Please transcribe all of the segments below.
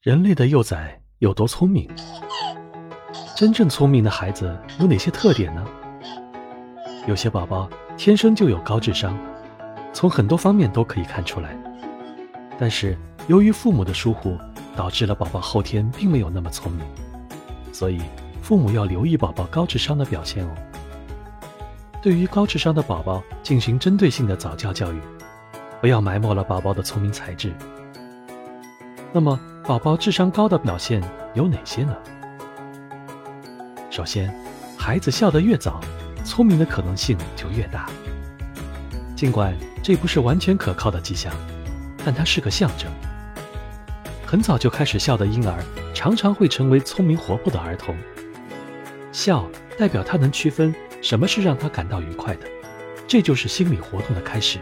人类的幼崽有多聪明？真正聪明的孩子有哪些特点呢？有些宝宝天生就有高智商，从很多方面都可以看出来。但是由于父母的疏忽，导致了宝宝后天并没有那么聪明，所以父母要留意宝宝高智商的表现哦。对于高智商的宝宝进行针对性的早教教育，不要埋没了宝宝的聪明才智。那么，宝宝智商高的表现有哪些呢？首先，孩子笑得越早，聪明的可能性就越大。尽管这不是完全可靠的迹象，但它是个象征。很早就开始笑的婴儿，常常会成为聪明活泼的儿童。笑代表他能区分什么是让他感到愉快的，这就是心理活动的开始。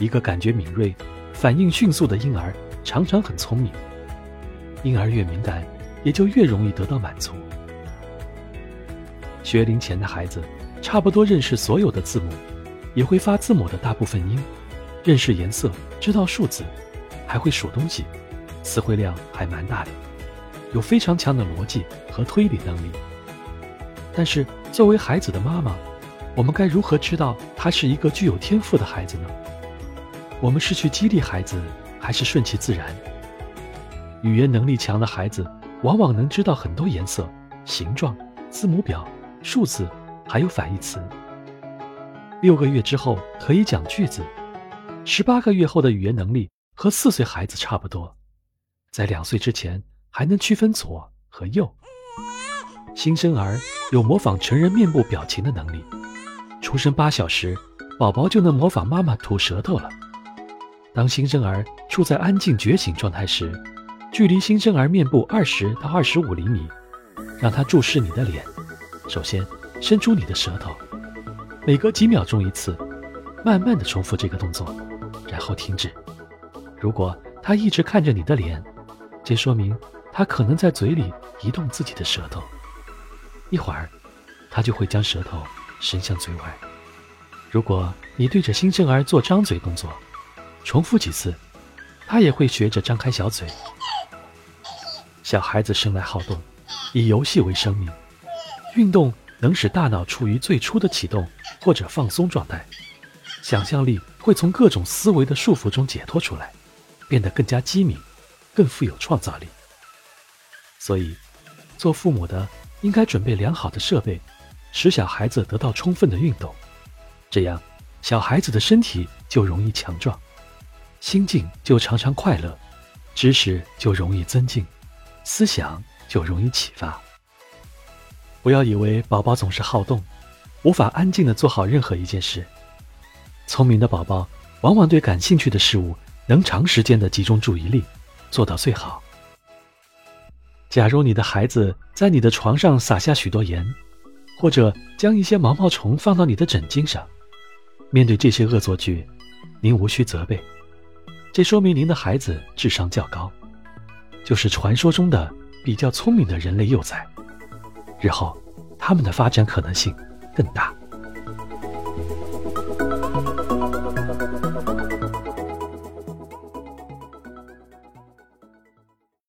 一个感觉敏锐、反应迅速的婴儿。常常很聪明，婴儿越敏感，也就越容易得到满足。学龄前的孩子差不多认识所有的字母，也会发字母的大部分音，认识颜色，知道数字，还会数东西，词汇量还蛮大的，有非常强的逻辑和推理能力。但是作为孩子的妈妈，我们该如何知道他是一个具有天赋的孩子呢？我们是去激励孩子？还是顺其自然。语言能力强的孩子，往往能知道很多颜色、形状、字母表、数字，还有反义词。六个月之后可以讲句子，十八个月后的语言能力和四岁孩子差不多，在两岁之前还能区分左和右。新生儿有模仿成人面部表情的能力，出生八小时，宝宝就能模仿妈妈吐舌头了。当新生儿处在安静觉醒状态时，距离新生儿面部二十到二十五厘米，让他注视你的脸。首先，伸出你的舌头，每隔几秒钟一次，慢慢的重复这个动作，然后停止。如果他一直看着你的脸，这说明他可能在嘴里移动自己的舌头。一会儿，他就会将舌头伸向嘴外。如果你对着新生儿做张嘴动作，重复几次，他也会学着张开小嘴。小孩子生来好动，以游戏为生命。运动能使大脑处于最初的启动或者放松状态，想象力会从各种思维的束缚中解脱出来，变得更加机敏，更富有创造力。所以，做父母的应该准备良好的设备，使小孩子得到充分的运动，这样小孩子的身体就容易强壮。心境就常常快乐，知识就容易增进，思想就容易启发。不要以为宝宝总是好动，无法安静的做好任何一件事。聪明的宝宝往往对感兴趣的事物能长时间的集中注意力，做到最好。假如你的孩子在你的床上撒下许多盐，或者将一些毛毛虫放到你的枕巾上，面对这些恶作剧，您无需责备。这说明您的孩子智商较高，就是传说中的比较聪明的人类幼崽。日后，他们的发展可能性更大。